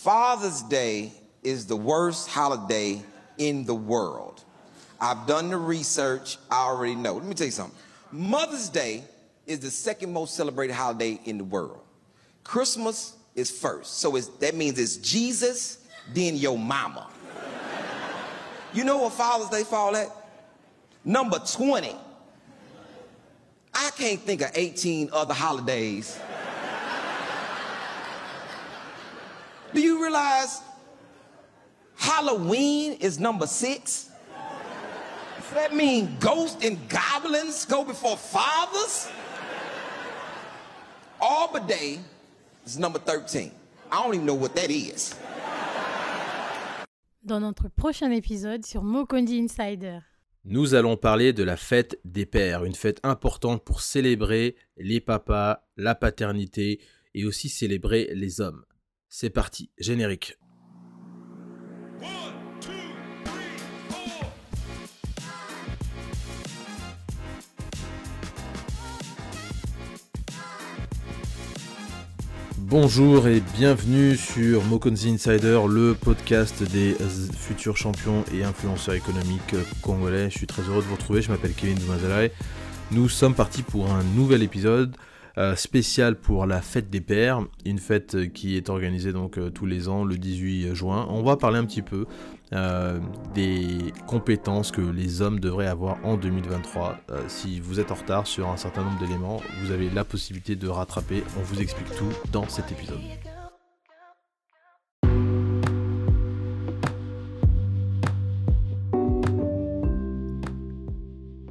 Father's Day is the worst holiday in the world. I've done the research, I already know. Let me tell you something. Mother's Day is the second most celebrated holiday in the world. Christmas is first. So that means it's Jesus, then your mama. you know what Father's Day fall at? Number 20. I can't think of 18 other holidays. Do you realize Halloween is number six? Does that mean ghosts and goblins go before fathers? Arbor Day is number 13. I don't even know what that is. Dans notre prochain épisode sur Mokondi Insider. Nous allons parler de la fête des pères, une fête importante pour célébrer les papas, la paternité et aussi célébrer les hommes. C'est parti, générique. Bonjour et bienvenue sur Mokonzi Insider, le podcast des futurs champions et influenceurs économiques congolais. Je suis très heureux de vous retrouver, je m'appelle Kevin Doumazalai. Nous sommes partis pour un nouvel épisode euh, spécial pour la fête des pères, une fête qui est organisée donc euh, tous les ans le 18 juin. On va parler un petit peu euh, des compétences que les hommes devraient avoir en 2023. si vous êtes en retard sur un certain nombre d'éléments, vous avez la possibilité de rattraper. On vous explique tout dans cet épisode.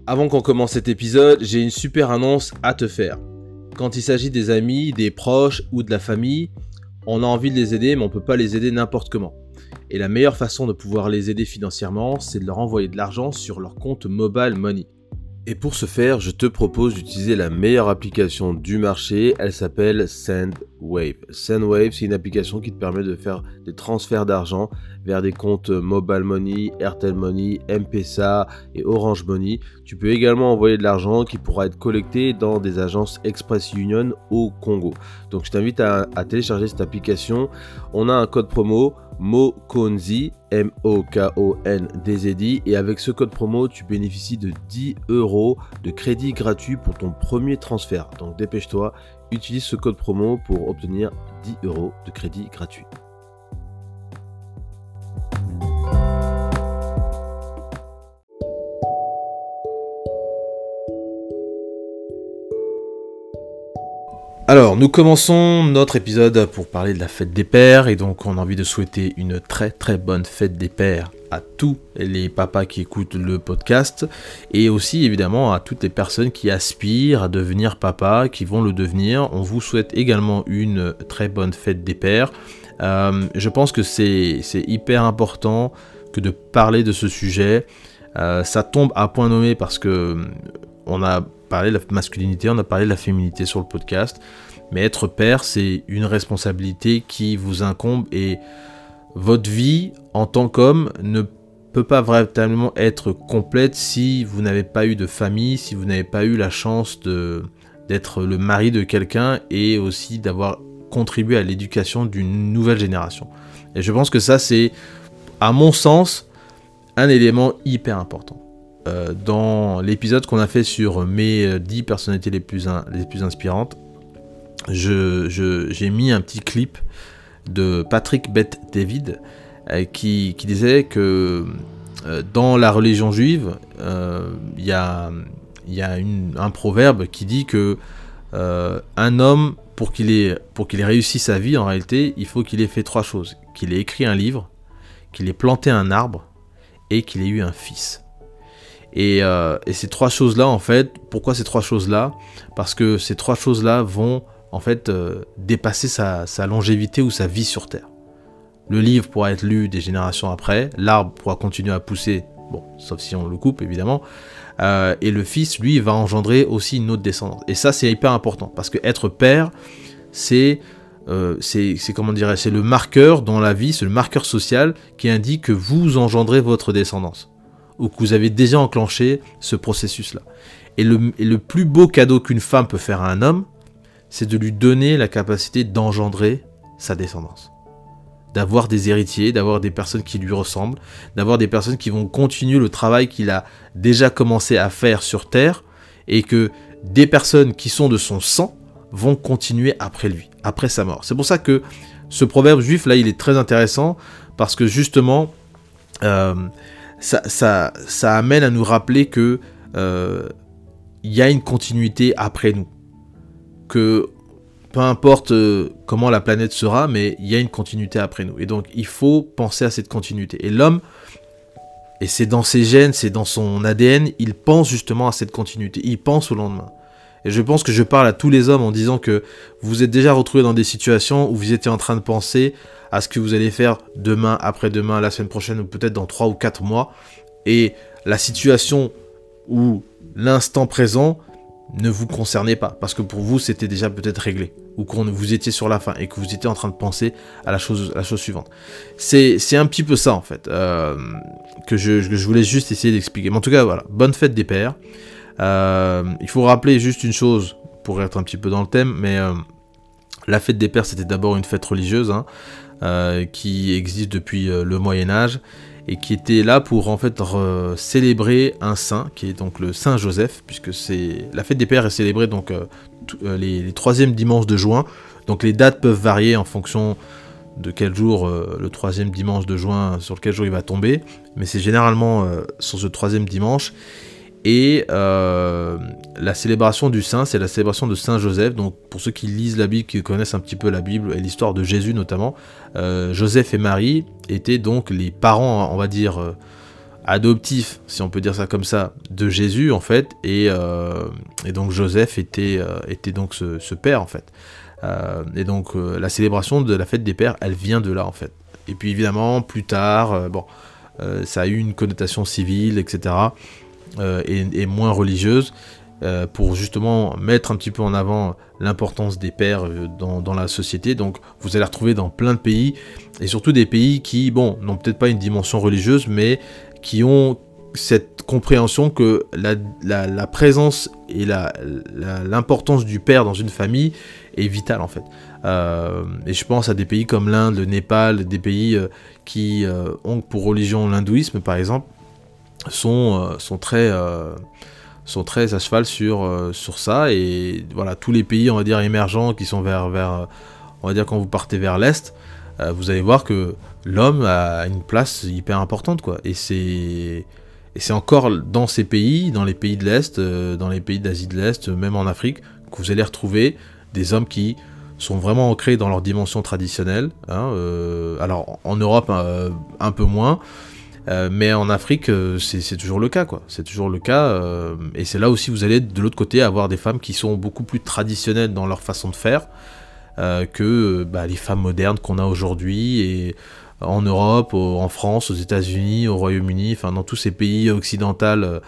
Avant qu'on commence cet épisode, j'ai une super annonce à te faire. Quand il s'agit des amis, des proches ou de la famille, on a envie de les aider, mais on ne peut pas les aider n'importe comment. Et la meilleure façon de pouvoir les aider financièrement, c'est de leur envoyer de l'argent sur leur compte Mobile Money. Et pour ce faire, je te propose d'utiliser la meilleure application du marché. Elle s'appelle SendWave. SendWave, c'est une application qui te permet de faire des transferts d'argent vers des comptes Mobile Money, Airtel Money, M-Pesa et Orange Money. Tu peux également envoyer de l'argent qui pourra être collecté dans des agences Express Union au Congo. Donc je t'invite à, à télécharger cette application. On a un code promo MOKONZI, M-O-K-O-N-D-Z-I. Et avec ce code promo, tu bénéficies de 10 euros de crédit gratuit pour ton premier transfert. Donc dépêche-toi, utilise ce code promo pour obtenir 10 euros de crédit gratuit. Alors, nous commençons notre épisode pour parler de la fête des pères et donc on a envie de souhaiter une très très bonne fête des pères à tous les papas qui écoutent le podcast et aussi évidemment à toutes les personnes qui aspirent à devenir papa, qui vont le devenir. On vous souhaite également une très bonne fête des pères. Euh, je pense que c'est hyper important que de parler de ce sujet. Euh, ça tombe à point nommé parce que on a parlé de la masculinité, on a parlé de la féminité sur le podcast. Mais être père, c'est une responsabilité qui vous incombe et votre vie en tant qu'homme ne peut pas véritablement être complète si vous n'avez pas eu de famille, si vous n'avez pas eu la chance d'être le mari de quelqu'un et aussi d'avoir contribué à l'éducation d'une nouvelle génération. Et je pense que ça c'est à mon sens un élément hyper important. Euh, dans l'épisode qu'on a fait sur mes 10 personnalités les plus, inspirantes, j'ai mis un petit clip de Patrick Beth David euh, qui, disait que euh, dans la religion juive, il y a, un proverbe qui dit que un homme, pour qu'il ait réussi sa vie, en réalité, il faut qu'il ait fait trois choses. Qu'il ait écrit un livre, qu'il ait planté un arbre et qu'il ait eu un fils. Euh, et, ces trois choses-là, en fait, pourquoi ces trois choses-là? Parce que ces trois choses-là vont, en fait, euh, dépasser sa, longévité ou sa vie sur Terre. Le livre pourra être lu des générations après, l'arbre pourra continuer à pousser, bon, sauf si on le coupe, évidemment. Euh, et le fils, lui, va engendrer aussi une autre descendance. Et ça, c'est hyper important, parce que être père, c'est c'est comment dirais c'est le marqueur dans la vie, c'est le marqueur social qui indique que vous engendrez votre descendance ou que vous avez déjà enclenché ce processus-là. Et le, plus beau cadeau qu'une femme peut faire à un homme, c'est de lui donner la capacité d'engendrer sa descendance. d'avoir des héritiers, d'avoir des personnes qui lui ressemblent, d'avoir des personnes qui vont continuer le travail qu'il a déjà commencé à faire sur Terre, et que des personnes qui sont de son sang vont continuer après lui, après sa mort. C'est pour ça que ce proverbe juif, là, il est très intéressant, parce que justement, euh, ça, ça, amène à nous rappeler que euh, il y a une continuité après nous. Que peu importe euh, comment la planète sera, mais il y a une continuité après nous. Et donc il faut penser à cette continuité. Et l'homme, et c'est dans ses gènes, c'est dans son ADN, il pense justement à cette continuité. Il pense au lendemain. Et je pense que je parle à tous les hommes en disant que vous êtes déjà retrouvés dans des situations où vous étiez en train de penser à ce que vous allez faire demain, après-demain, la semaine prochaine ou peut-être dans 3 ou 4 mois. Et la situation où l'instant présent ne vous concernait pas, parce que pour vous c'était déjà peut-être réglé, ou que vous étiez sur la fin et que vous étiez en train de penser à la chose, suivante. C'est un petit peu ça en fait, euh, que, je, je, voulais juste essayer d'expliquer. Mais en tout cas, voilà, bonne fête des pères. Euh, il faut rappeler juste une chose, pour être un petit peu dans le thème, mais euh, la fête des pères c'était d'abord une fête religieuse, hein, qui existe depuis le Moyen Âge, et qui était là pour en fait célébrer un saint, qui est donc le Saint Joseph, puisque c'est la fête des pères est célébrée donc euh, euh, les, troisièmes dimanches de juin. Donc les dates peuvent varier en fonction de quel jour euh, le troisième dimanche de juin sur lequel jour il va tomber, mais c'est généralement sur ce troisième dimanche. Et euh, la célébration du saint, c'est la célébration de Saint Joseph. Donc pour ceux qui lisent la Bible, qui connaissent un petit peu la Bible et l'histoire de Jésus notamment, euh, Joseph et Marie étaient donc les parents, on va dire, euh, adoptifs, si on peut dire ça comme ça, de Jésus en fait. Et, donc Joseph était, était donc ce, père en fait. et donc la célébration de la fête des pères, elle vient de là en fait. Et puis évidemment, plus tard, bon, ça a eu une connotation civile, etc. Euh, et, moins religieuse, euh, pour justement mettre un petit peu en avant l'importance des pères euh, dans, la société. Donc vous allez retrouver dans plein de pays, et surtout des pays qui, bon, n'ont peut-être pas une dimension religieuse, mais qui ont cette compréhension que la, présence et l'importance du père dans une famille est vitale en fait. et je pense à des pays comme l'Inde, le Népal, des pays qui ont pour religion l'hindouisme par exemple, sont, euh, sont très euh, sont à cheval sur, euh, sur ça. Et voilà tous les pays on va dire émergents qui sont vers on va dire quand vous partez vers l'est vous allez voir que l'homme a une place hyper importante quoi. Et c'est et c'est encore dans ces pays dans les pays de l'est dans les pays d'Asie de l'est même en Afrique que vous allez retrouver des hommes qui sont vraiment ancrés dans leur dimension traditionnelle hein, alors en Europe un peu moins euh, mais en Afrique, euh, c'est toujours le cas, quoi. C'est toujours le cas. Euh, et c'est là aussi vous allez de l'autre côté avoir des femmes qui sont beaucoup plus traditionnelles dans leur façon de faire que bah, les femmes modernes qu'on a aujourd'hui et en Europe, en France, aux États-Unis, au Royaume-Uni, enfin dans tous ces pays occidentaux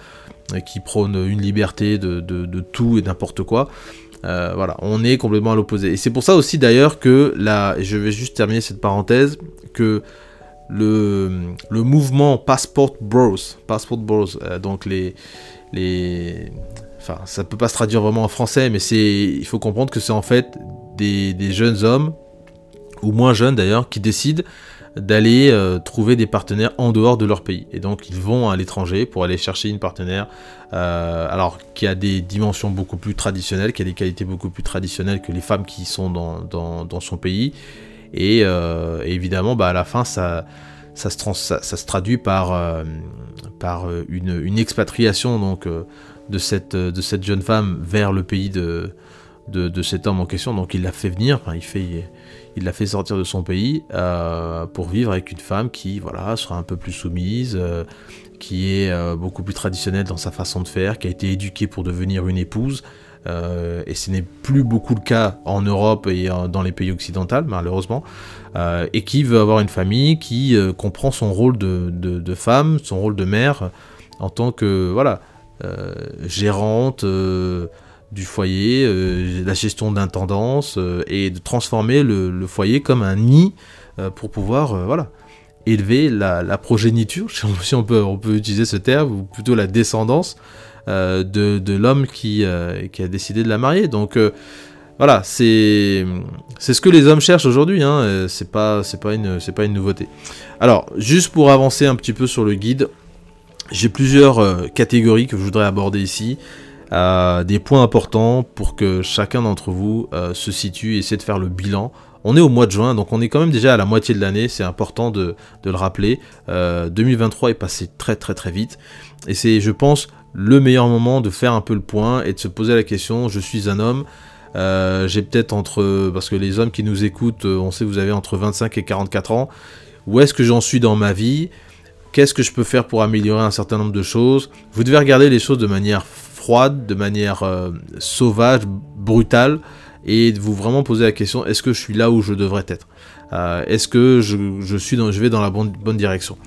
qui prônent une liberté de, tout et n'importe quoi. voilà, on est complètement à l'opposé. Et c'est pour ça aussi d'ailleurs que là, je vais juste terminer cette parenthèse, que le, le mouvement Passport Bros, Passport Bros, euh, donc les, les, enfin ça peut pas se traduire vraiment en français, mais il faut comprendre que c'est en fait des, des, jeunes hommes ou moins jeunes d'ailleurs qui décident d'aller euh, trouver des partenaires en dehors de leur pays. Et donc ils vont à l'étranger pour aller chercher une partenaire, euh, alors qui a des dimensions beaucoup plus traditionnelles, qui a des qualités beaucoup plus traditionnelles que les femmes qui sont dans, dans, dans son pays. Euh, et, évidemment, bah, à la fin, ça, ça, se, traduit par, euh, euh, une, expatriation donc, de, cette, de cette jeune femme vers le pays de, cet homme en question. Donc il l'a fait venir, il l'a fait sortir de son pays pour vivre avec une femme qui voilà sera un peu plus soumise, qui est beaucoup plus traditionnelle dans sa façon de faire, qui a été éduquée pour devenir une épouse, euh, et ce n'est plus beaucoup le cas en Europe et dans les pays occidentaux, malheureusement, euh, et qui veut avoir une famille, qui euh, comprend son rôle de, femme, son rôle de mère, en tant que voilà, gérante du foyer, la gestion d'intendance, et de transformer le, foyer comme un nid pour pouvoir voilà, élever la, progéniture, si on peut, on peut utiliser ce terme, ou plutôt la descendance. Euh, de, l'homme qui, euh, qui, a décidé de la marier. Donc euh, voilà, c'est ce que les hommes cherchent aujourd'hui. Hein. C'est pas pas une pas une nouveauté. Alors, juste pour avancer un petit peu sur le guide, j'ai plusieurs catégories que je voudrais aborder ici. Des points importants pour que chacun d'entre vous se situe et essaie de faire le bilan. On est au mois de juin, donc on est quand même déjà à la moitié de l'année, c'est important de, le rappeler. 2023 est passé très très très vite, et c'est, je pense, le meilleur moment de faire un peu le point et de se poser la question, je suis un homme, j'ai peut-être entre, parce que les hommes qui nous écoutent, on sait vous avez entre 25 et 44 ans, où est-ce que j'en suis dans ma vie? Qu'est-ce que je peux faire pour améliorer un certain nombre de choses? Vous devez regarder les choses de manière froide, de manière euh, sauvage, brutale, et vous vraiment poser la question est-ce que je suis là où je devrais être? Euh, Est-ce que je, suis vais dans la bonne direction?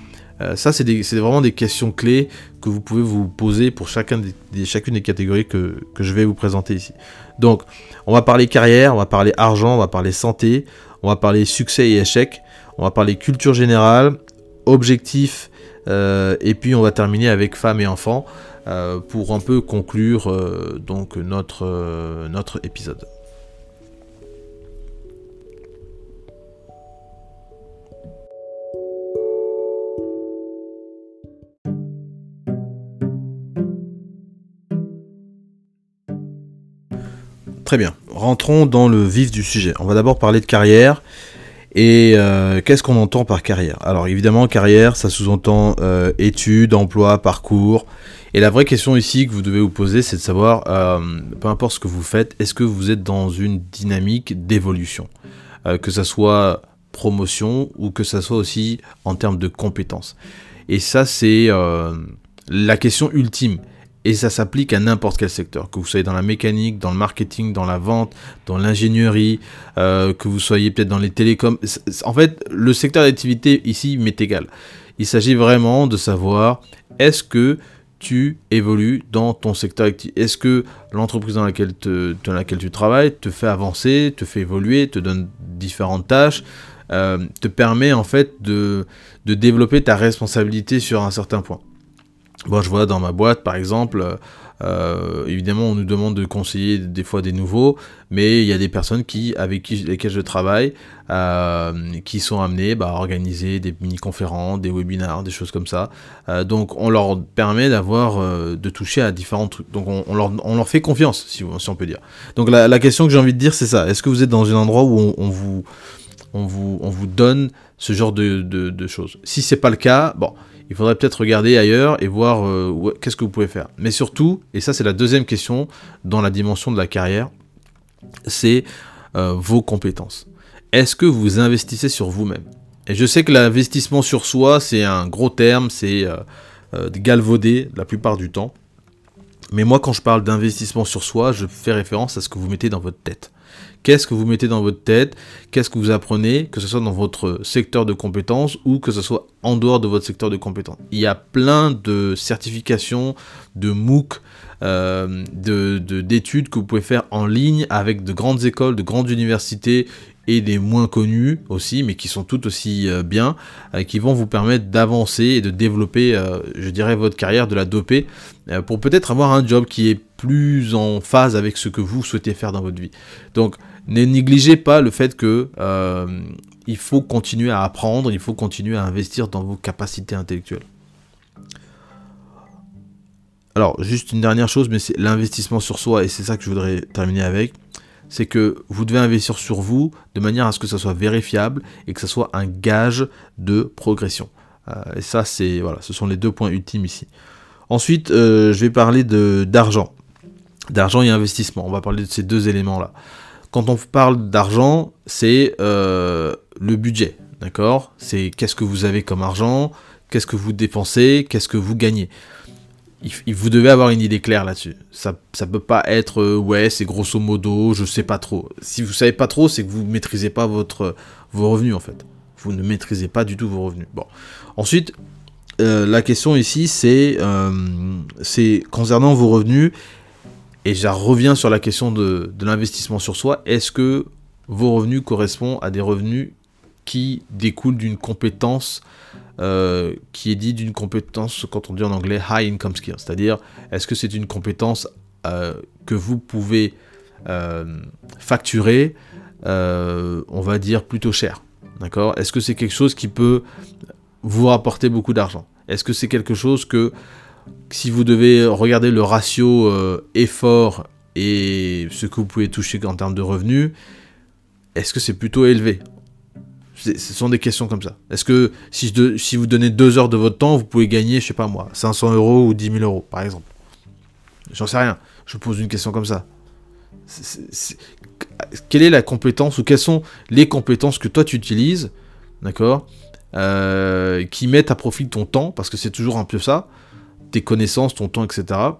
Euh, ça, c'est vraiment des questions clés que vous pouvez vous poser pour chacune des catégories que, je vais vous présenter ici. Donc, on va parler carrière, on va parler argent, on va parler santé, on va parler succès et échec, on va parler culture générale, objectifs, euh, et puis on va terminer avec femmes et enfants euh, pour un peu conclure notre épisode. Très bien, rentrons dans le vif du sujet. On va d'abord parler de carrière et euh, qu'est-ce qu'on entend par carrière? Alors évidemment, carrière, ça sous-entend euh, études, emploi, parcours. Et la vraie question ici que vous devez vous poser, c'est de savoir, euh, peu importe ce que vous faites, est-ce que vous êtes dans une dynamique d'évolution? Que ça soit promotion ou que ça soit aussi en termes de compétences. Et ça, c'est la question ultime. Et ça s'applique à n'importe quel secteur, que vous soyez dans la mécanique, dans le marketing, dans la vente, dans l'ingénierie, euh, que vous soyez peut-être dans les télécoms. En fait, le secteur d'activité ici m'est égal. Il s'agit vraiment de savoir est-ce que tu évolues dans ton secteur d'activité Est-ce que l'entreprise dans laquelle, tu travailles te fait avancer, te fait évoluer, te donne différentes tâches, euh, te permet en fait de développer ta responsabilité sur un certain point Bon, je vois dans ma boîte, par exemple, euh, évidemment, on nous demande de conseiller des fois des nouveaux, mais il y a des personnes qui, avec qui, lesquelles je travaille, euh, qui sont amenées bah, à organiser des mini-conférences, des webinars, des choses comme ça. Euh, donc, on leur permet d'avoir, de toucher à différents trucs. Donc, on, leur, fait confiance, si, on peut dire. Donc, la, question que j'ai envie de dire, c'est ça. Est-ce que vous êtes dans un endroit où on, vous, on, vous, on vous donne ce genre de, de, de choses? Si c'est pas le cas, bon il faudrait peut-être regarder ailleurs et voir euh, qu'est-ce que vous pouvez faire. Mais surtout, et ça c'est la deuxième question dans la dimension de la carrière, c'est euh, vos compétences. Est-ce que vous investissez sur vous-même? Et je sais que l'investissement sur soi, c'est un gros terme, c'est euh, galvaudé la plupart du temps. Mais moi, quand je parle d'investissement sur soi, je fais référence à ce que vous mettez dans votre tête. Qu'est-ce que vous mettez dans votre tête? Qu'est-ce que vous apprenez? Que ce soit dans votre secteur de compétences ou que ce soit en dehors de votre secteur de compétences. Il y a plein de certifications, de MOOC, euh, d'études que vous pouvez faire en ligne avec de grandes écoles, de grandes universités et des moins connus aussi, mais qui sont tout aussi euh, bien, euh, qui vont vous permettre d'avancer et de développer, je dirais, votre carrière, de la doper, pour peut-être avoir un job qui est plus en phase avec ce que vous souhaitez faire dans votre vie. Donc, ne négligez pas le fait que euh, il faut continuer à apprendre, il faut continuer à investir dans vos capacités intellectuelles. Alors, juste une dernière chose, mais c'est l'investissement sur soi, et c'est ça que je voudrais terminer avec. C'est que vous devez investir sur vous de manière à ce que ça soit vérifiable et que ça soit un gage de progression. Euh, et ça, c'est voilà, ce sont les deux points ultimes ici. Ensuite, euh, je vais parler d'argent, d'argent et investissement. On va parler de ces deux éléments là. Quand on parle d'argent, c'est euh, le budget, d'accord? C'est qu'est-ce que vous avez comme argent, qu'est-ce que vous dépensez, qu'est-ce que vous gagnez? Vous devez avoir une idée claire là-dessus. Ça, ça peut pas être euh, ouais, c'est grosso modo, je sais pas trop. Si vous savez pas trop, c'est que vous maîtrisez pas votre vos revenus en fait. Vous ne maîtrisez pas du tout vos revenus. Bon. Ensuite, euh, la question ici, c'est c'est concernant vos revenus et je reviens sur la question de, l'investissement sur soi. Est-ce que vos revenus correspondent à des revenus qui découlent d'une compétence euh, qui est dit d'une compétence, quand on dit en anglais, high income skill. C'est-à-dire, est-ce que c'est une compétence euh, que vous pouvez facturé, on va dire plutôt cher. D'accord? Est-ce que c'est quelque chose qui peut vous rapporter beaucoup d'argent? Est-ce que c'est quelque chose que si vous devez regarder le ratio effort et ce que vous pouvez toucher en termes de revenus, est-ce que c'est plutôt élevé? Ce sont des questions comme ça. Est-ce que si, vous donnez deux heures de votre temps, vous pouvez gagner, je sais pas moi, 500 euros ou 10 000 euros, par exemple? J'en sais rien. Je pose une question comme ça. Quelle est la compétence ou quelles sont les compétences que toi tu utilises, d'accord, euh, qui mettent à profit ton temps, parce que c'est toujours un peu ça, tes connaissances, ton temps, etc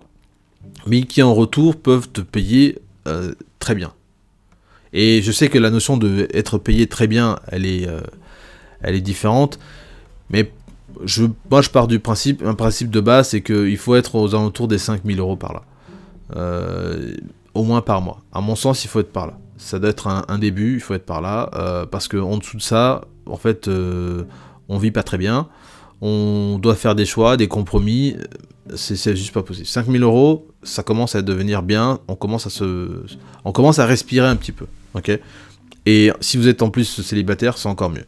mais qui en retour peuvent te payer euh, très bien? Et je sais que la notion de être payé très bien, elle est, euh, elle est différente, mais je, moi je pars du principe, un principe de base, c'est qu'il faut être aux alentours des 5000 euros par là. Euh, au moins par mois. À mon sens, il faut être par là. Ça doit être un, début, il faut être par là, parce qu'en dessous de ça, en fait, on vit pas très bien. On doit faire des choix, des compromis c'est juste pas possible. 5000 euros, ça commence à devenir bien, on commence à se, on commence à respirer un petit peu, ok Et si vous êtes en plus célibataire, c'est encore mieux.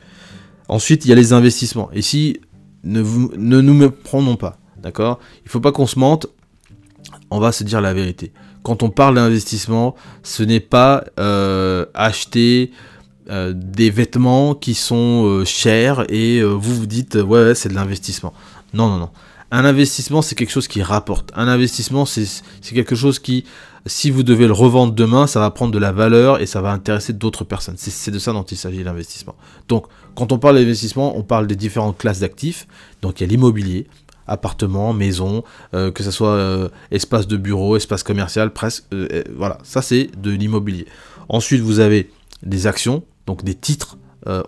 Ensuite, il y a les investissements. Ici, ne, ne nous méprenons pas, d'accord? Il faut pas qu'on se mente, on va se dire la vérité. Quand on parle d'investissement, ce n'est pas euh, acheter euh, des vêtements qui sont euh, chers et vous vous dites ouais c'est de l'investissement. Non, non, non. Un investissement, c'est quelque chose qui rapporte. Un investissement, c'est quelque chose qui, si vous devez le revendre demain, ça va prendre de la valeur et ça va intéresser d'autres personnes. C'est de ça dont il s'agit l'investissement. Donc, quand on parle d'investissement, on parle des différentes classes d'actifs. Donc, il y a l'immobilier, appartement, maison, euh, que ce soit euh, espace de bureau, espace commercial, presque. Euh, voilà, ça c'est de l'immobilier. Ensuite, vous avez des actions, donc des titres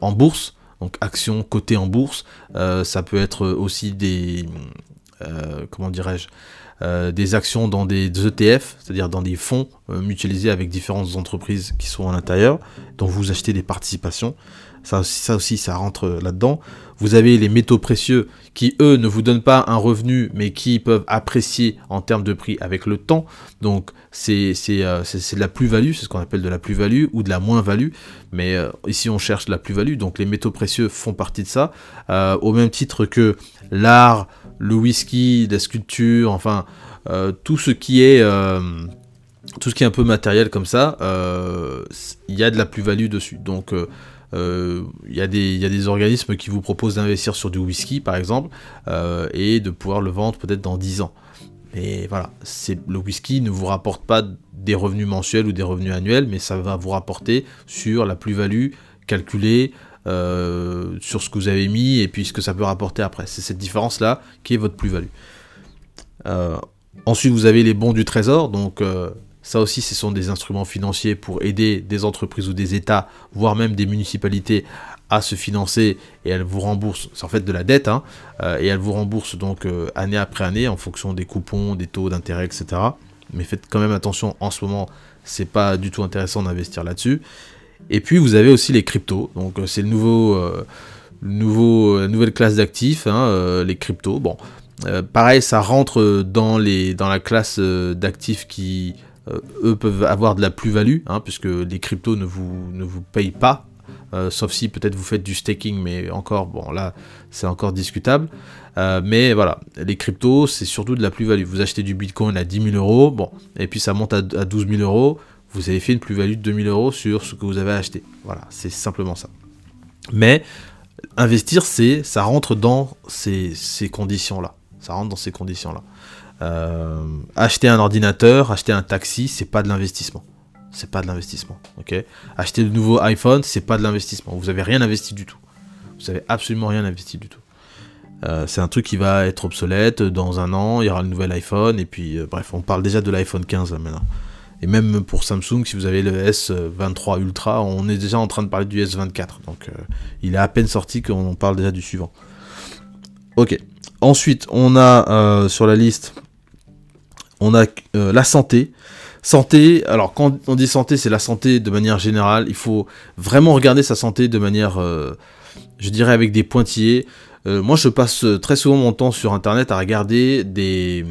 en bourse donc actions cotées en bourse. Ça peut être aussi des, comment dirais-je, euh, des actions dans des ETF, c'est-à-dire dans des fonds mutualisés avec différentes entreprises qui sont à l'intérieur, dont vous achetez des participations. Ça aussi, ça rentre là-dedans. Vous avez les métaux précieux qui, eux, ne vous donnent pas un revenu, mais qui peuvent apprécier en termes de prix avec le temps. Donc, c'est euh, de la plus-value, c'est ce qu'on appelle de la plus-value ou de la moins-value. Mais euh, ici, on cherche la plus-value. Donc, les métaux précieux font partie de ça. Euh, au même titre que l'art, le whisky, la sculpture, enfin, tout ce qui est tout ce qui est un peu matériel comme ça, il y a de la plus-value dessus. Donc il euh, y, a des organismes qui vous proposent d'investir sur du whisky, par exemple, euh, et de pouvoir le vendre peut-être dans 10 ans. Et voilà, le whisky ne vous rapporte pas des revenus mensuels ou des revenus annuels, mais ça va vous rapporter sur la plus-value calculée euh, sur ce que vous avez mis et puis ce que ça peut rapporter après. C'est cette différence-là qui est votre plus-value. ensuite, vous avez les bons du trésor, donc ça aussi, ce sont des instruments financiers pour aider des entreprises ou des États, voire même des municipalités à se financer et elles vous remboursent, c'est en fait de la dette, hein, euh, et elles vous remboursent donc euh, année après année en fonction des coupons, des taux d'intérêt, etc. Mais faites quand même attention, en ce moment, c'est pas du tout intéressant d'investir là-dessus. Et puis vous avez aussi les cryptos, donc euh, c'est le nouveau, nouveau, la nouvelle classe d'actifs, hein, les cryptos. Bon, pareil, ça rentre dans, les, dans la classe d'actifs qui euh, eux peuvent avoir de la plus-value, hein, puisque les cryptos ne vous, ne vous payent pas, euh, sauf si peut-être vous faites du staking, mais encore, bon là, c'est encore discutable. Euh, mais voilà, les cryptos, c'est surtout de la plus-value. Vous achetez du Bitcoin à 10 000 euros, bon, et puis ça monte à, 12 000 euros, vous avez fait une plus-value de 2 000 euros sur ce que vous avez acheté. Voilà, c'est simplement ça. Mais investir, c'est, ça rentre dans ces, conditions-là. Ça rentre dans ces conditions-là. Euh, acheter un ordinateur, acheter un taxi, c'est pas de l'investissement. C'est pas de l'investissement, Acheter de nouveaux iPhone, c'est pas de l'investissement. Vous avez rien investi du tout. Vous avez absolument rien investi du tout. Euh, c'est un truc qui va être obsolète dans un an, il y aura le nouvel iPhone, et puis euh, bref, on parle déjà de l'iPhone 15 maintenant. Et même pour Samsung, si vous avez le S23 Ultra, on est déjà en train de parler du S24. Donc il est à peine sorti qu'on parle déjà du suivant. Ok. Ensuite, on a sur la liste on a euh, la santé. Santé, alors quand on dit santé, c'est la santé de manière générale. Il faut vraiment regarder sa santé de manière, euh, je dirais, avec des pointillés. Euh, moi, je passe très souvent mon temps sur Internet à regarder des,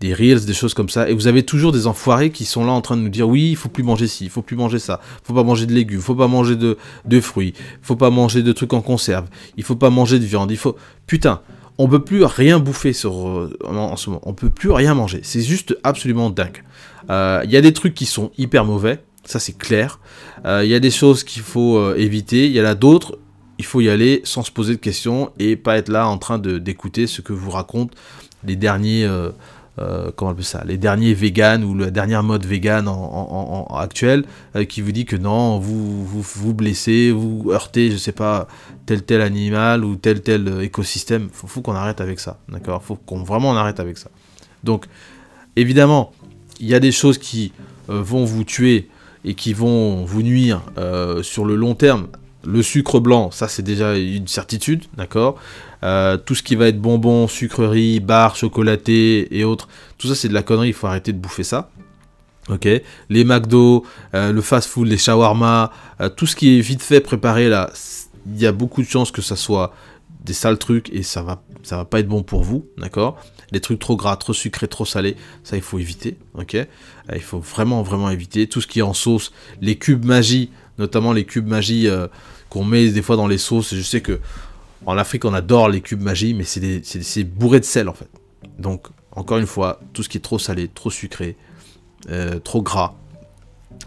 des reels, des choses comme ça, et vous avez toujours des enfoirés qui sont là en train de nous dire oui, il faut plus manger ci, il faut plus manger ça, il faut pas manger de légumes, il faut pas manger de, de fruits, il faut pas manger de trucs en conserve, il faut pas manger de viande, il faut... Putain, on peut plus rien bouffer sur, euh, en, ce moment, on peut plus rien manger, c'est juste absolument dingue. Euh, Il y a des trucs qui sont hyper mauvais, ça c'est clair. Euh, Il y a des choses qu'il faut éviter, il y en a d'autres, il faut y aller sans se poser de questions et pas être là en train d'écouter ce que vous racontent les derniers euh, comment on appelle ça les derniers véganes ou la dernière mode vegan en, actuelle euh, qui vous dit que non vous vous vous blessez vous heurtez je sais pas tel tel animal ou tel tel euh, écosystème. Faut, faut qu'on arrête avec ça d'accord? Faut qu'on vraiment on arrête avec ça. Donc évidemment il y a des choses qui vont vous tuer et qui vont vous nuire sur le long terme le sucre blanc, ça c'est déjà une certitude, d'accord Euh, Tout ce qui va être bonbons, sucreries, barres, chocolatés et autres, tout ça c'est de la connerie, il faut arrêter de bouffer ça. Ok Les McDo, euh, le fast-food, les shawarma, euh, tout ce qui est vite fait préparé là, il y a beaucoup de chances que ça soit des sales trucs et ça va, va pas être bon pour vous, d'accord Les trucs trop gras, trop sucrés, trop salés, ça il faut éviter, ok Il faut vraiment, vraiment éviter. Tout ce qui est en sauce, les cubes magie, notamment les cubes magie qu'on met des fois dans les sauces. Je sais que en Afrique, on adore les cubes magie, mais c'est bourré de sel en fait. Donc, encore une fois, tout ce qui est trop salé, trop sucré, euh, trop gras,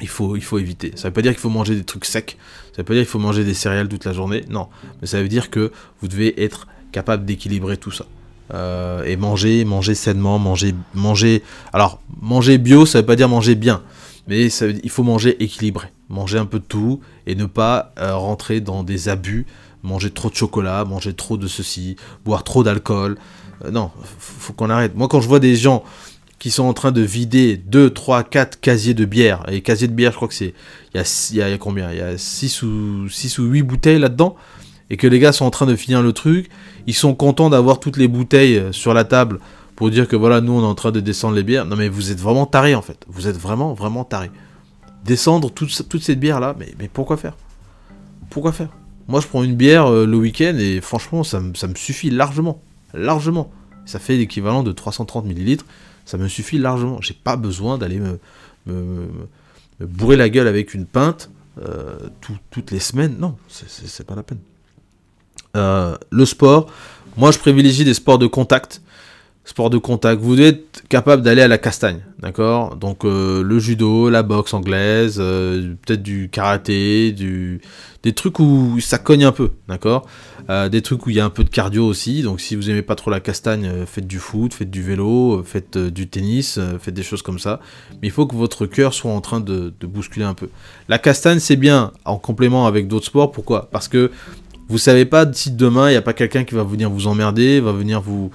il faut, il faut éviter. Ça veut pas dire qu'il faut manger des trucs secs, ça veut pas dire qu'il faut manger des céréales toute la journée, non. Mais ça veut dire que vous devez être capable d'équilibrer tout ça. Euh, et manger, manger sainement, manger, manger. Alors, manger bio, ça veut pas dire manger bien, mais il faut manger équilibré, manger un peu de tout et ne pas euh, rentrer dans des abus, manger trop de chocolat, manger trop de ceci, boire trop d'alcool. Euh, non, f- faut qu'on arrête. Moi, quand je vois des gens qui sont en train de vider 2, 3, 4 casiers de bière, et casiers de bière, je crois que c'est. Il y a, combien? Il y a 6 ou, 6 ou 8 bouteilles là-dedans, et que les gars sont en train de finir le truc. Ils sont contents d'avoir toutes les bouteilles euh, sur la table pour dire que voilà, nous on est en train de descendre les bières. Non, mais vous êtes vraiment tarés en fait. Vous êtes vraiment, vraiment tarés. Descendre toute, cette bière là, mais, mais pourquoi faire? Pourquoi faire? Moi je prends une bière euh, le week-end et franchement ça, me- ça me suffit largement. Largement. Ça fait l'équivalent de 330 millilitres. Ça me suffit largement. J'ai pas besoin d'aller me, bourrer la gueule avec une pinte euh, tout- toutes les semaines. Non, c'est pas la peine. Euh, le sport, moi je privilégie des sports de contact. Sport de contact, vous devez être capable d'aller à la castagne, d'accord? Donc euh, le judo, la boxe anglaise, euh, peut-être du karaté, du... des trucs où ça cogne un peu, d'accord? Euh, Des trucs où il y a un peu de cardio aussi, donc si vous aimez pas trop la castagne, faites du foot, faites du vélo, faites du tennis, faites des choses comme ça. Mais il faut que votre cœur soit en train de, de bousculer un peu. La castagne, c'est bien en complément avec d'autres sports, pourquoi? Parce que vous savez pas si demain il n'y a pas quelqu'un qui va venir vous emmerder, va venir vous,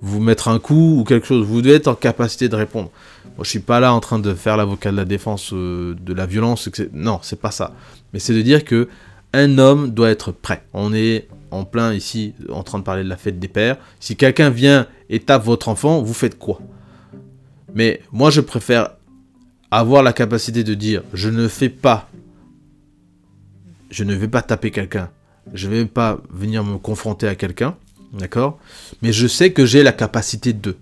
vous mettre un coup ou quelque chose. Vous devez être en capacité de répondre. Moi, je suis pas là en train de faire l'avocat de la défense euh, de la violence. etc. Non, c'est pas ça. Mais c'est de dire que un homme doit être prêt. On est en plein ici en train de parler de la fête des pères. Si quelqu'un vient et tape votre enfant, vous faites quoi? Mais moi, je préfère avoir la capacité de dire je ne fais pas, je ne vais pas taper quelqu'un, je ne vais pas venir me confronter à quelqu'un, d'accord? Mais je sais que j'ai la capacité de.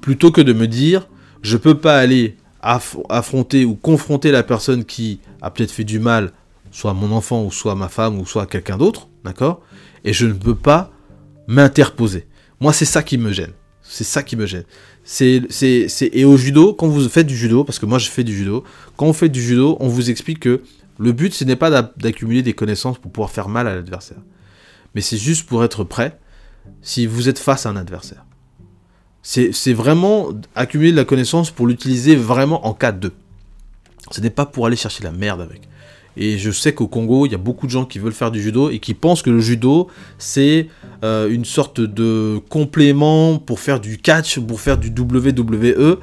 Plutôt que de me dire je peux pas aller aff- affronter ou confronter la personne qui a peut-être fait du mal, soit mon enfant ou soit ma femme ou soit quelqu'un d'autre, d'accord? Et je ne peux pas m'interposer. Moi, c'est ça qui me gêne. C'est ça qui me gêne. C'est, c'est. Et au judo, quand vous faites du judo, parce que moi je fais du judo, quand on fait du judo, on vous explique que le but, ce n'est pas d'a- d'accumuler des connaissances pour pouvoir faire mal à l'adversaire. Mais c'est juste pour être prêt si vous êtes face à un adversaire. C'est, vraiment accumuler de la connaissance pour l'utiliser vraiment en cas de. Ce n'est pas pour aller chercher la merde avec. Et je sais qu'au Congo, il y a beaucoup de gens qui veulent faire du judo et qui pensent que le judo, c'est euh, une sorte de complément pour faire du catch, pour faire du WWE. Euh,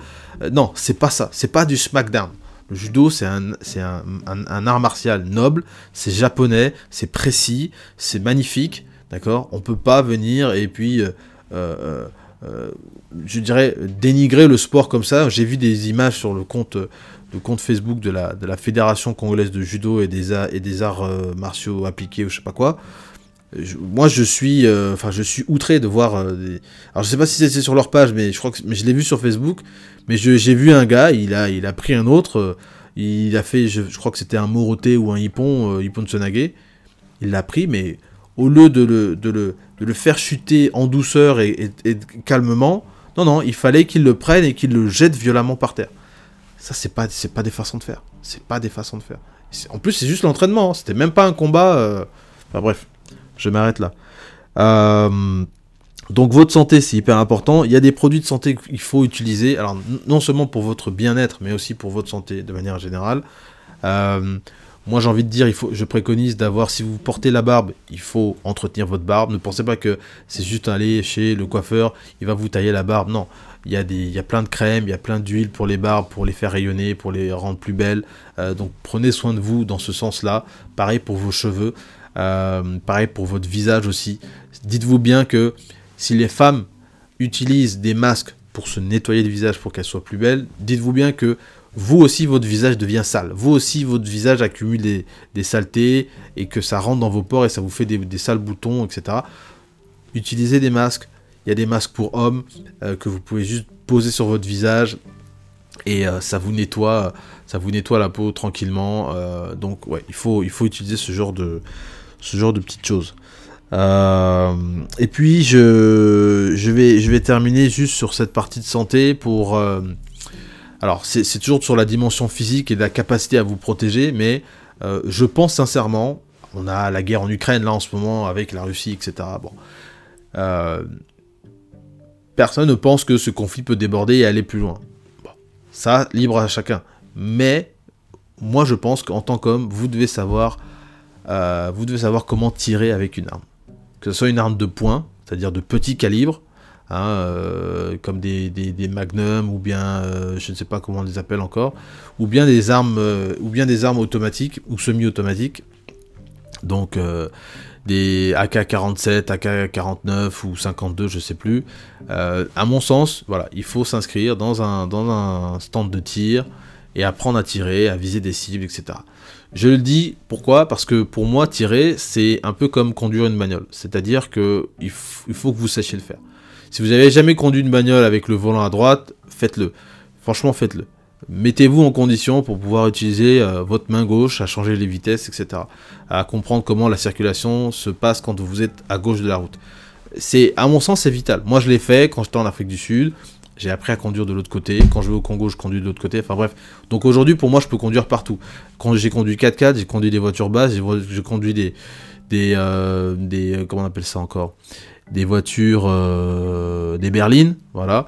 non, c'est pas ça. C'est pas du SmackDown. Le judo, c'est un, un- un art martial noble, c'est japonais, c'est précis, c'est magnifique, d'accord? On peut pas venir et puis, euh, euh, euh, je dirais, dénigrer le sport comme ça. J'ai vu des images sur le compte, le compte Facebook de la, de la Fédération congolaise de judo et des, et des arts martiaux appliqués ou je sais pas quoi. moi, je suis, enfin, je suis outré de voir. Alors, je sais pas si c'était sur leur page, mais je crois mais je l'ai vu sur Facebook. Mais j'ai vu un gars, il a, il a pris un autre, il a fait, je, crois que c'était un Moroté ou un Hippon, Hippon Tsunage. Il l'a pris, mais au lieu de le, faire chuter en douceur et, calmement, non, non, il fallait qu'il le prenne et qu'il le jette violemment par terre. Ça, c'est pas, des façons de faire. C'est pas des façons de faire. En plus, c'est juste l'entraînement. hein. C'était même pas un combat. euh, Enfin bref, je m'arrête là. Euh, Donc votre santé, c'est hyper important. Il y a des produits de santé qu'il faut utiliser. Alors non seulement pour votre bien-être, mais aussi pour votre santé de manière générale. Euh, moi, j'ai envie de dire, je préconise d'avoir, si vous portez la barbe, il faut entretenir votre barbe. Ne pensez pas que c'est juste aller chez le coiffeur, il va vous tailler la barbe. Non, il y a, des, il y a plein de crèmes, il y a plein d'huiles pour les barbes, pour les faire rayonner, pour les rendre plus belles. Euh, donc prenez soin de vous dans ce sens-là. Pareil pour vos cheveux, euh, pareil pour votre visage aussi. Dites-vous bien que si les femmes utilisent des masques pour se nettoyer le visage pour qu'elles soient plus belles, dites-vous bien que vous aussi votre visage devient sale. Vous aussi votre visage accumule des, saletés et que ça rentre dans vos pores et ça vous fait des, sales boutons, etc. Utilisez des masques. Il y a des masques pour hommes euh, que vous pouvez juste poser sur votre visage et euh, ça vous nettoie, ça vous nettoie la peau tranquillement. euh, donc ouais, il faut, il faut utiliser ce genre de, ce genre de petites choses. Et puis je vais terminer juste sur cette partie de santé pour. Alors c'est c'est toujours sur la dimension physique et la capacité à vous protéger, mais euh, je pense sincèrement, on a la guerre en Ukraine là en ce moment avec la Russie, etc. Bon, euh, personne ne pense que ce conflit peut déborder et aller plus loin. Bon, ça, libre à chacun. Mais moi, je pense qu'en tant qu'homme, vous devez savoir, euh, vous devez savoir comment tirer avec une arme. Que ce soit une arme de poing, c'est-à-dire de petit calibre, hein, euh, comme des, des, magnums ou bien, euh, je ne sais pas comment on les appelle encore, ou bien des armes, euh, ou bien des armes automatiques ou semi-automatiques. Donc des AK-47, AK-49 ou 52, je sais plus. À mon sens, il faut s'inscrire dans un, stand de tir et apprendre à tirer, à viser des cibles, etc. Je le dis pourquoi? Parce que pour moi, tirer, c'est un peu comme conduire une bagnole. C'est-à-dire que il, f- il faut que vous sachiez le faire. Si vous n'avez jamais conduit une bagnole avec le volant à droite, faites-le. Franchement, faites-le. Mettez-vous en condition pour pouvoir utiliser euh, votre main gauche à changer les vitesses, etc. À comprendre comment la circulation se passe quand vous êtes à gauche de la route. C'est, à mon sens, c'est vital. Moi, je l'ai fait quand j'étais en Afrique du Sud. J'ai appris à conduire de l'autre côté. Quand je vais au Congo, je conduis de l'autre côté. Enfin bref. Donc aujourd'hui, pour moi, je peux conduire partout. Quand j'ai conduit 4x4, j'ai conduit des voitures basses, j'ai conduit des, des, euh, des, euh, comment on appelle ça encore, des voitures, euh, des berlines, voilà.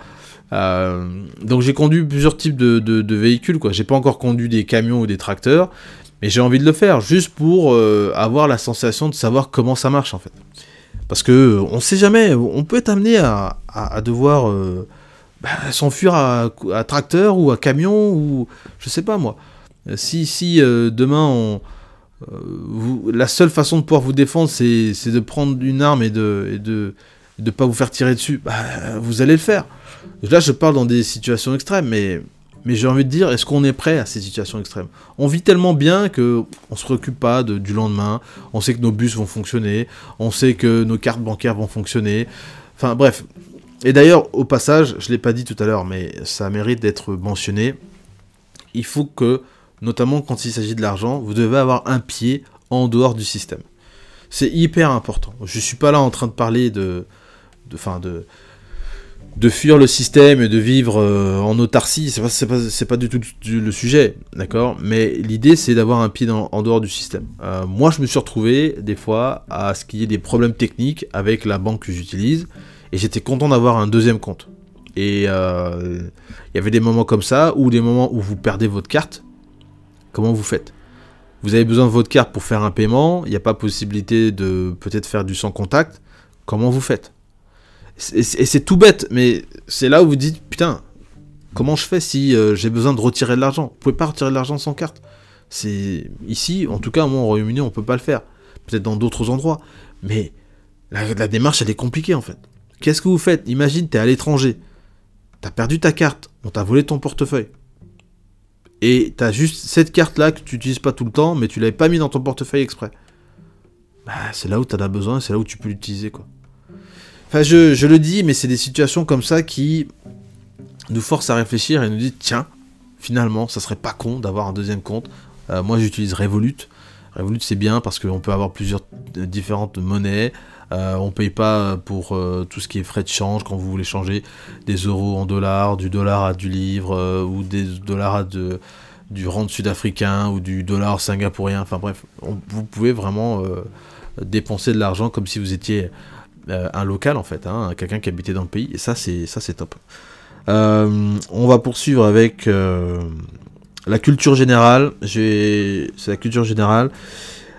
Euh, donc j'ai conduit plusieurs types de, véhicules, quoi. J'ai pas encore conduit des camions ou des tracteurs, mais j'ai envie de le faire juste pour euh, avoir la sensation de savoir comment ça marche en fait. Parce que on sait jamais, on peut être amené à, devoir bah, s'enfuir à, tracteur ou à camion ou je sais pas moi. Si, si demain on, vous- la seule façon de pouvoir vous défendre c'est de prendre une arme et de de pas vous faire tirer dessus, bah, vous allez le faire. Là, je parle dans des situations extrêmes, mais, j'ai envie de dire, est-ce qu'on est prêt à ces situations extrêmes? On vit tellement bien que on se préoccupe pas du lendemain. On sait que nos bus vont fonctionner, on sait que nos cartes bancaires vont fonctionner. Enfin, bref. Et d'ailleurs, au passage, je l'ai pas dit tout à l'heure, mais ça mérite d'être mentionné. Il faut que, notamment quand il s'agit de l'argent, vous devez avoir un pied en dehors du système. C'est hyper important. Je suis pas là en train de parler de, de, enfin de, de fuir le système et de vivre euh, en autarcie, c'est pas, pas, du tout le sujet, d'accord? Mais l'idée, c'est d'avoir un pied en dehors du système. Euh, moi, je me suis retrouvé, des fois, à ce qu'il y ait des problèmes techniques avec la banque que j'utilise, et j'étais content d'avoir un deuxième compte. Et euh, il y avait des moments comme ça, ou des moments où vous perdez votre carte, comment vous faites? Vous avez besoin de votre carte pour faire un paiement, il n'y a pas possibilité de peut-être faire du sans contact, comment vous faites? Et c'est tout bête, mais c'est là où vous dites putain, comment je fais si euh, j'ai besoin de retirer de l'argent? Vous pouvez pas retirer de l'argent sans carte. C'est ici, en tout cas, moi au Royaume-Uni, on peut pas le faire. Peut-être dans d'autres endroits, mais la, la démarche elle est compliquée en fait. Qu'est-ce que vous faites? Imagine, t'es à l'étranger, t'as perdu ta carte, on t'a volé ton portefeuille. Et t'as juste cette carte là que tu utilises pas tout le temps, mais tu l'avais pas mis dans ton portefeuille exprès. bah, c'est là où tu en as besoin, c'est là où tu peux l'utiliser, quoi. Enfin, je, je le dis, mais c'est des situations comme ça qui nous forcent à réfléchir et nous disent, tiens, finalement, ça serait pas con d'avoir un deuxième compte. Euh, moi, j'utilise Revolut. Revolut, c'est bien parce qu'on peut avoir plusieurs euh, différentes monnaies. Euh, on paye pas pour euh, tout ce qui est frais de change quand vous voulez changer des euros en dollars, du dollar à du livre euh, ou des dollars à de, du rand sud-africain ou du dollar singapourien. Enfin bref, on- vous pouvez vraiment dépenser de l'argent comme si vous étiez un local en fait, hein, quelqu'un qui habitait dans le pays. Et ça, c'est ça, c'est top. On va poursuivre avec la culture générale. C'est la culture générale.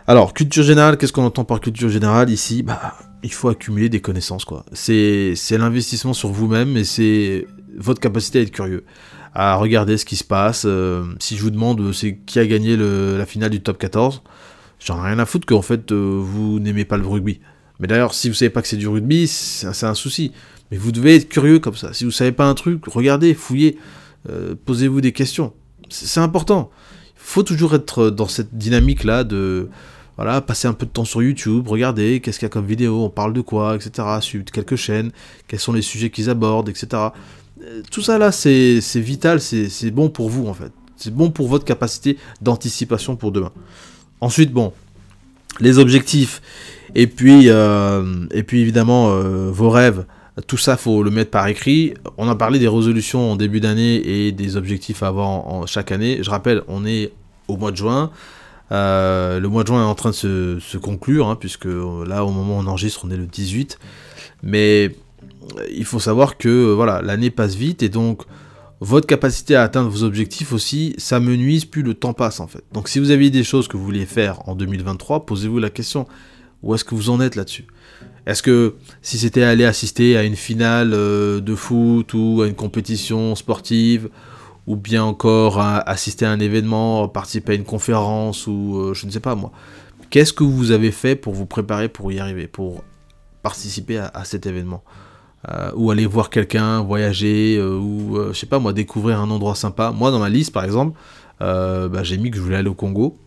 Alors, culture générale, qu'est-ce qu'on entend par culture générale ici? Bah, il faut accumuler des connaissances, quoi. C'est, l'investissement sur vous-même et c'est votre capacité à être curieux, à regarder ce qui se passe. Euh, si je vous demande euh, c'est qui a gagné la finale du top 14, j'en ai rien à foutre qu'en fait euh, vous n'aimez pas le rugby. Mais d'ailleurs, si vous savez pas que c'est du rugby, c'est un souci. Mais vous devez être curieux comme ça. Si vous savez pas un truc, regardez, fouillez, posez-vous des questions. C'est important. Il faut toujours être dans cette dynamique-là de voilà, passer un peu de temps sur YouTube, regarder qu'est-ce qu'il y a comme vidéo, on parle de quoi, etc. Suivre quelques chaînes, quels sont les sujets qu'ils abordent, etc. Euh, Tout ça là, c'est vital, c'est bon pour vous en fait. C'est bon pour votre capacité d'anticipation pour demain. Ensuite, bon, les objectifs, et puis, euh, et puis évidemment euh, vos rêves, tout ça faut le mettre par écrit. On a parlé des résolutions en début d'année et des objectifs à avoir en, en chaque année. Je rappelle, on est au mois de juin. Euh, le mois de juin est en train de se, conclure, hein, puisque euh, là, au moment où on enregistre, on est le 18. Mais euh, il faut savoir que voilà, l'année passe vite et donc votre capacité à atteindre vos objectifs aussi, ça menuise plus le temps passe en fait. Donc si vous aviez des choses que vous vouliez faire en 2023, posez-vous la question où est-ce que vous en êtes là-dessus? Est-ce que si c'était aller assister à une finale de foot ou à une compétition sportive ou bien encore assister à un événement, participer à une conférence ou euh, je ne sais pas moi, qu'est-ce que vous avez fait pour vous préparer pour y arriver, pour participer à, cet événement? Euh, ou aller voir quelqu'un, voyager, euh, ou je sais pas moi, découvrir un endroit sympa. Moi, dans ma liste, par exemple, bah, j'ai mis que je voulais aller au Congo,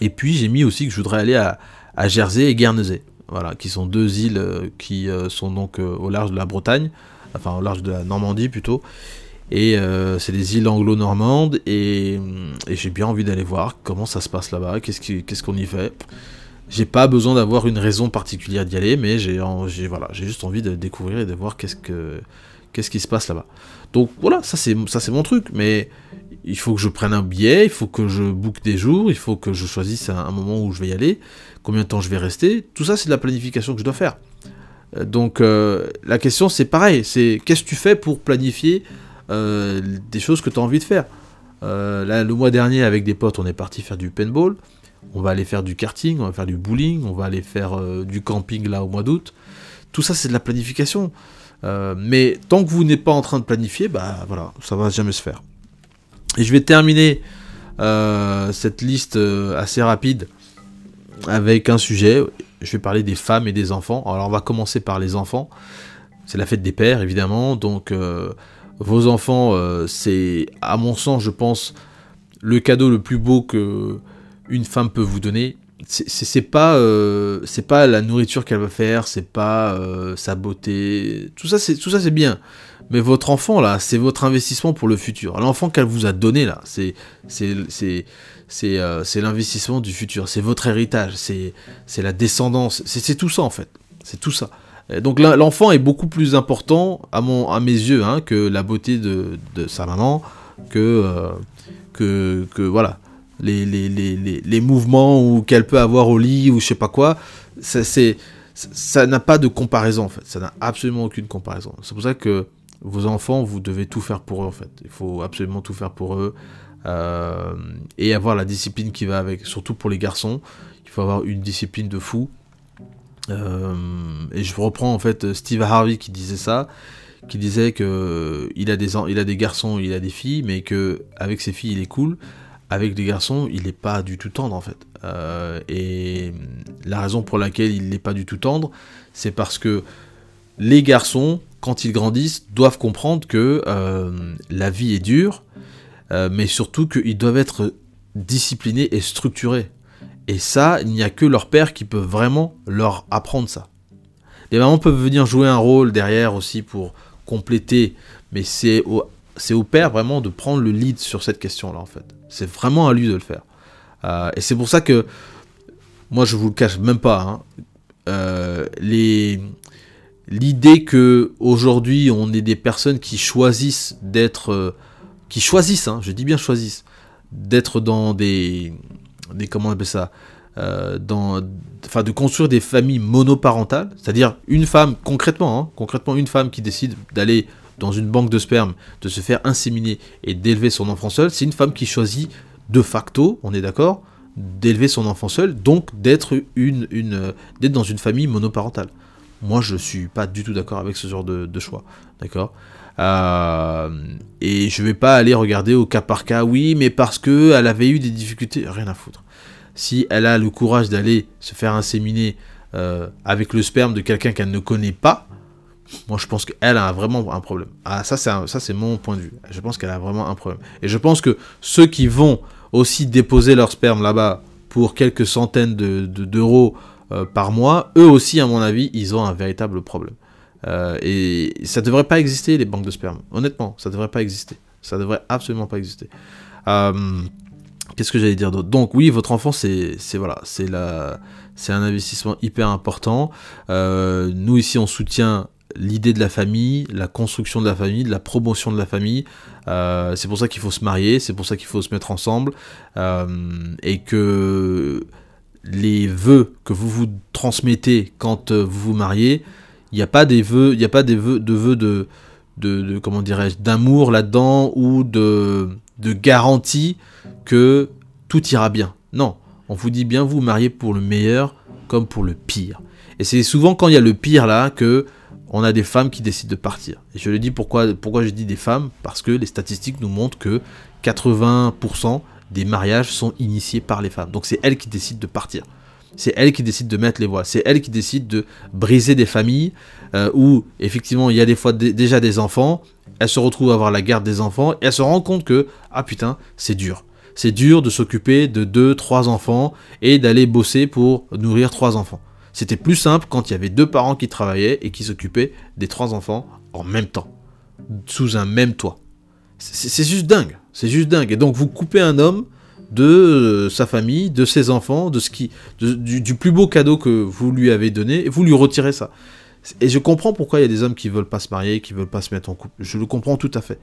et puis j'ai mis aussi que je voudrais aller à, à Jersey et Guernesey, voilà, qui sont deux îles qui sont donc au large de la Bretagne, enfin au large de la Normandie plutôt. Et euh, c'est des îles anglo-normandes, et, et j'ai bien envie d'aller voir comment ça se passe là-bas, qu'est-ce qu'on y fait. J'ai pas besoin d'avoir une raison particulière d'y aller, mais j'ai juste envie de découvrir et de voir qu'est-ce que qu'est-ce qui se passe là-bas. Donc voilà, ça c'est mon truc, mais il faut que je prenne un billet, il faut que je book des jours, il faut que je choisisse un, un moment où je vais y aller, combien de temps je vais rester. Tout ça c'est de la planification que je dois faire. Euh, Donc euh, la question c'est pareil, c'est qu'est-ce que tu fais pour planifier euh, des choses que tu as envie de faire. Euh, là, le mois dernier, avec des potes, on est parti faire du paintball. On va aller faire du karting, on va faire du bowling, on va aller faire euh, du camping là au mois d'août. Tout ça, c'est de la planification. Mais tant que vous n'êtes pas en train de planifier, bah voilà, ça va jamais se faire. Et je vais terminer cette liste assez rapide avec un sujet. Je vais parler des femmes et des enfants. Alors on va commencer par les enfants. C'est la fête des pères, évidemment. Donc vos enfants, euh, c'est, à mon sens, je pense, le cadeau le plus beau que une femme peut vous donner. C'est, pas, euh, pas la nourriture qu'elle va faire, c'est pas euh, sa beauté. Tout ça, c'est, tout ça, c'est bien. Mais votre enfant, là, c'est votre investissement pour le futur. L'enfant qu'elle vous a donné, là, c'est, c'est, l'investissement du futur. C'est votre héritage. C'est, la descendance. C'est tout ça, en fait. C'est tout ça. Et Donc l'en- l'enfant est beaucoup plus important à, mon, à mes yeux hein, que la beauté de, de sa maman, que, euh, que, que voilà, les, les, les, les, mouvements ou qu'elle peut avoir au lit ou je sais pas quoi. Ça n'a pas de comparaison en fait. Ça n'a absolument aucune comparaison. C'est pour ça que vos enfants, vous devez tout faire pour eux en fait. Il faut absolument tout faire pour eux euh, et avoir la discipline qui va avec. Surtout pour les garçons, il faut avoir une discipline de fou. Euh, et je reprends en fait Steve Harvey qui disait ça, qui disait que euh, il a des il a des garçons, il a des filles, mais que avec ses filles il est cool, avec les garçons il n'est pas du tout tendre en fait. Euh, et la raison pour laquelle il n'est pas du tout tendre, c'est parce que les garçons, quand ils grandissent, doivent comprendre que la vie est dure, mais surtout qu'ils doivent être disciplinés et structurés. Et ça, il n'y a que leur père qui peut vraiment leur apprendre ça. Les mamans peuvent venir jouer un rôle derrière aussi pour compléter, mais c'est au, père vraiment de prendre le lead sur cette question-là en fait. C'est vraiment à lui de le faire. Euh, et c'est pour ça que moi je vous le cache même pas. Hein, euh, l'idée que aujourd'hui on est des personnes qui choisissent d'être, euh, qui choisissent, hein, je dis bien choisissent, d'être dans des, des comment on appelle ça, euh, dans, enfin de construire des familles monoparentales, c'est-à-dire une femme concrètement, hein, concrètement une femme qui décide d'aller dans une banque de sperme, de se faire inséminer et d'élever son enfant seul, c'est une femme qui choisit de facto, on est d'accord, d'élever son enfant seul, donc d'être une, une, d'être dans une famille monoparentale. Moi, je suis pas du tout d'accord avec ce genre de, choix, d'accord? Euh, et je vais pas aller regarder au cas par cas, oui, mais parce que elle avait eu des difficultés, rien à foutre. Si elle a le courage d'aller se faire inséminer euh, avec le sperme de quelqu'un qu'elle ne connaît pas, moi je pense qu'elle a vraiment un problème. Ah ça c'est mon point de vue. Je pense qu'elle a vraiment un problème. Et je pense que ceux qui vont aussi déposer leur sperme là-bas pour quelques centaines d'euros de, euh, par mois, eux aussi à mon avis ils ont un véritable problème. Euh, et ça devrait pas exister les banques de sperme. Honnêtement, ça devrait pas exister. Ça devrait absolument pas exister. Euh, qu'est-ce que j'allais dire d'autre? Donc oui, votre enfant c'est voilà, c'est un investissement hyper important. nous ici on soutient l'idée de la famille, la construction de la famille, la promotion de la famille. Euh, c'est pour ça qu'il faut se marier, c'est pour ça qu'il faut se mettre ensemble. Euh, et que les vœux que vous vous transmettez quand euh, vous vous mariez, il n'y a pas des vœux, il a pas des vœux de vœux de, de, comment dirais-je, d'amour là-dedans ou de, de garantie que tout ira bien. Non, on vous dit bien vous marier pour le meilleur comme pour le pire. Et c'est souvent quand il y a le pire là que on a des femmes qui décident de partir. Et je le dis pourquoi, pourquoi je dis des femmes? Parce que les statistiques nous montrent que 80% des mariages sont initiés par les femmes. Donc c'est elles qui décident de partir. C'est elles qui décident de mettre les voiles. C'est elles qui décident de briser des familles euh, où effectivement il y a des fois déjà des enfants. Elles se retrouvent à avoir la garde des enfants et elles se rendent compte que ah putain c'est dur. C'est dur de s'occuper de deux, trois enfants et d'aller bosser pour nourrir trois enfants. C'était plus simple quand il y avait deux parents qui travaillaient et qui s'occupaient des trois enfants en même temps, sous un même toit. C'est juste dingue, c'est juste dingue. Et donc vous coupez un homme de euh, sa famille, de ses enfants, de ce qui, du, plus beau cadeau que vous lui avez donné, et vous lui retirez ça. Et je comprends pourquoi il y a des hommes qui veulent pas se marier, qui veulent pas se mettre en couple. Je le comprends tout à fait.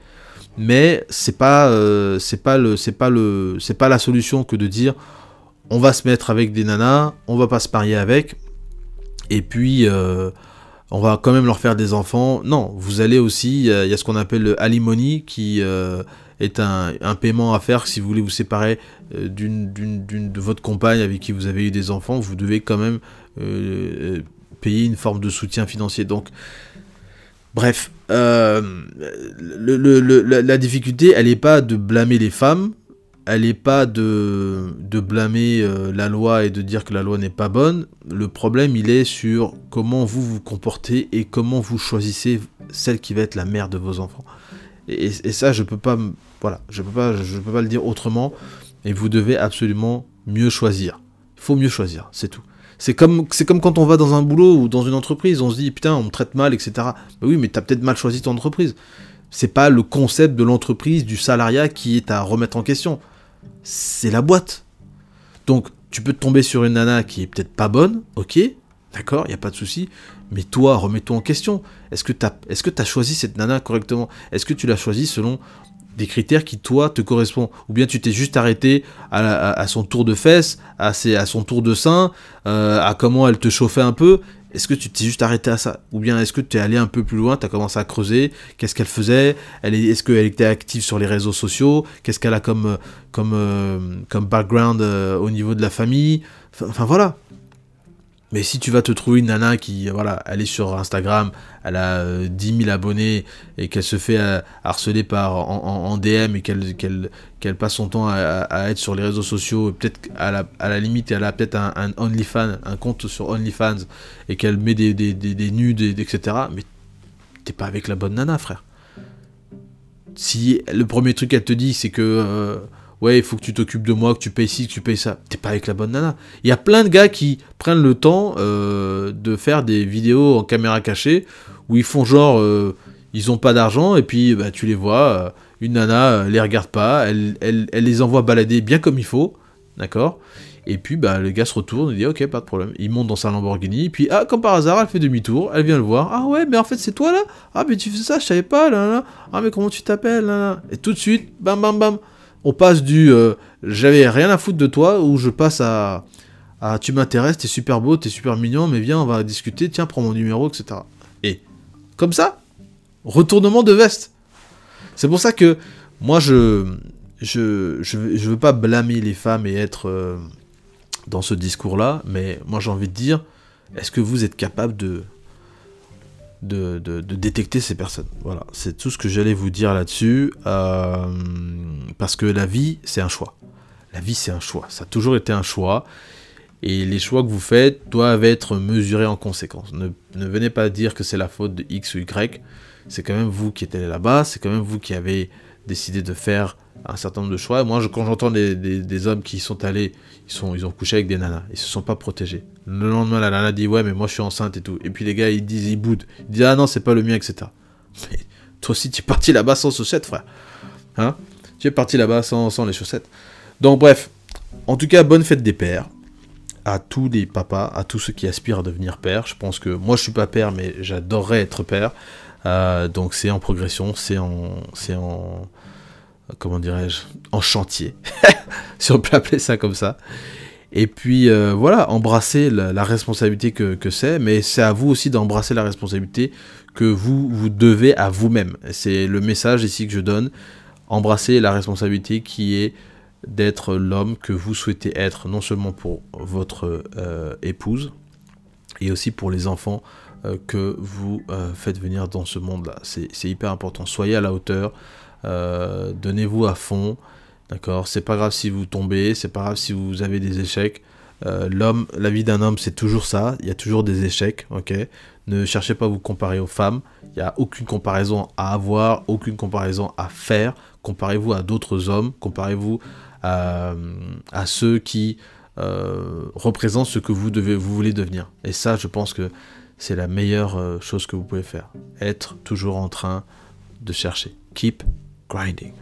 Mais c'est pas, euh, c'est pas le, c'est pas le, c'est pas la solution que de dire on va se mettre avec des nanas, on va pas se marier avec. Et puis, euh, on va quand même leur faire des enfants. Non, vous allez aussi, il y, a ce qu'on appelle le alimony, qui est un, paiement à faire si vous voulez vous séparer euh, d'une, de votre compagne avec qui vous avez eu des enfants. Vous devez quand même payer une forme de soutien financier. Donc, bref, la difficulté, elle n'est pas de blâmer les femmes, elle n'est pas de, de blâmer euh, la loi et de dire que la loi n'est pas bonne. Le problème, il est sur comment vous vous comportez et comment vous choisissez celle qui va être la mère de vos enfants. Et, ça, je peux pas, voilà, je peux pas, peux pas le dire autrement. Et vous devez absolument mieux choisir. Il faut mieux choisir, c'est tout. C'est comme, quand on va dans un boulot ou dans une entreprise, on se dit putain, on me traite mal, etc. Bah oui, mais t'as peut-être mal choisi ton entreprise. C'est pas le concept de l'entreprise, du salariat qui est à remettre en question c'est la boîte. Donc, tu peux tomber sur une nana qui est peut-être pas bonne, ok, d'accord, il n'y a pas de souci, mais toi, remets-toi en question. Est-ce que tu as, as choisi cette nana correctement? Est-ce que tu l'as choisie selon des critères qui, toi, te correspondent. Ou bien tu t'es juste arrêté à, son tour de fesses, à, à son tour de sein, euh, à comment elle te chauffait un peu, est-ce que tu t'es juste arrêté à ça? Ou bien est-ce que tu es allé un peu plus loin, tu as commencé à creuser, qu'est-ce qu'elle faisait? Est-ce qu'elle était active sur les réseaux sociaux? Qu'est-ce qu'elle a comme, comme, euh, comme background euh, au niveau de la famille? Enfin, voilà, mais si tu vas te trouver une nana qui, voilà, elle est sur Instagram, elle a 10 euh, 000 abonnés et qu'elle se fait euh, harceler par, en, DM et qu'elle passe son temps à, être sur les réseaux sociaux, peut-être à la, à la limite, elle a peut-être un, OnlyFans, un compte sur OnlyFans et qu'elle met des, des, des, nudes, etc. Mais t'es pas avec la bonne nana, frère. Si le premier truc qu'elle te dit, c'est que. Euh, ouais, il faut que tu t'occupes de moi, que tu payes ci, que tu payes ça. T'es pas avec la bonne nana. Il y a plein de gars qui prennent le temps euh, de faire des vidéos en caméra cachée où ils font genre, euh, ils ont pas d'argent et puis bah, tu les vois, euh, une nana les regarde pas, elle, les envoie balader bien comme il faut, d'accord? Et puis bah, le gars se retourne et dit ok pas de problème. Il monte dans sa Lamborghini, puis ah comme par hasard elle fait demi-tour, elle vient le voir. Ah ouais mais en fait c'est toi là? Ah mais tu fais ça, je savais pas là, là. Ah mais comment tu t'appelles là, Et tout de suite, bam bam bam, on passe du euh, j'avais rien à foutre de toi où je passe à, à tu m'intéresses, t'es super beau, t'es super mignon, mais viens on va discuter, tiens prends mon numéro, etc. Et comme ça, retournement de veste. C'est pour ça que moi je je, je, veux pas blâmer les femmes et être euh, dans ce discours-là, mais moi j'ai envie de dire, est-ce que vous êtes capable de, de, détecter ces personnes Voilà, c'est tout ce que j'allais vous dire là-dessus, euh, parce que la vie, c'est un choix. La vie, c'est un choix. Ça a toujours été un choix. Et les choix que vous faites doivent être mesurés en conséquence. Ne, ne venez pas dire que c'est la faute de X ou Y. C'est quand même vous qui êtes allé là-bas. C'est quand même vous qui avez décidé de faire un certain nombre de choix. Moi, je, quand j'entends des, des, hommes qui sont allés, ils, sont, ils ont couché avec des nanas, ils se sont pas protégés. Le lendemain, la nana dit ouais, mais moi je suis enceinte et tout. Et puis les gars, ils disent, ils boudent. Ils disent ah non, c'est pas le mien, etc. Mais toi aussi, tu es parti là-bas sans chaussettes, frère. Hein? Tu es parti là-bas sans, sans les chaussettes. Donc, bref. En tout cas, bonne fête des pères à tous les papas, à tous ceux qui aspirent à devenir père. Je pense que moi je suis pas père, mais j'adorerais être père. Euh, donc c'est en progression, c'est en, c'est en, comment dirais-je, en chantier, si on peut appeler ça comme ça. Et puis euh, voilà, embrasser la, responsabilité que, c'est, mais c'est à vous aussi d'embrasser la responsabilité que vous vous devez à vous-même. C'est le message ici que je donne. Embrasser la responsabilité qui est d'être l'homme que vous souhaitez être, non seulement pour votre euh, épouse, et aussi pour les enfants euh, que vous faites venir dans ce monde-là. C'est hyper important. Soyez à la hauteur. Euh, donnez-vous à fond, d'accord? C'est pas grave si vous tombez, c'est pas grave si vous avez des échecs. Euh, l'homme, la vie d'un homme, c'est toujours ça. Il y a toujours des échecs, ok? Ne cherchez pas à vous comparer aux femmes. Il n'y a aucune comparaison à avoir, aucune comparaison à faire. Comparez-vous à d'autres hommes. Comparez-vous à, ceux qui euh, représentent ce que vous devez, vous voulez devenir. Et ça, je pense que c'est la meilleure chose que vous pouvez faire. Être toujours en train de chercher. Keep grinding.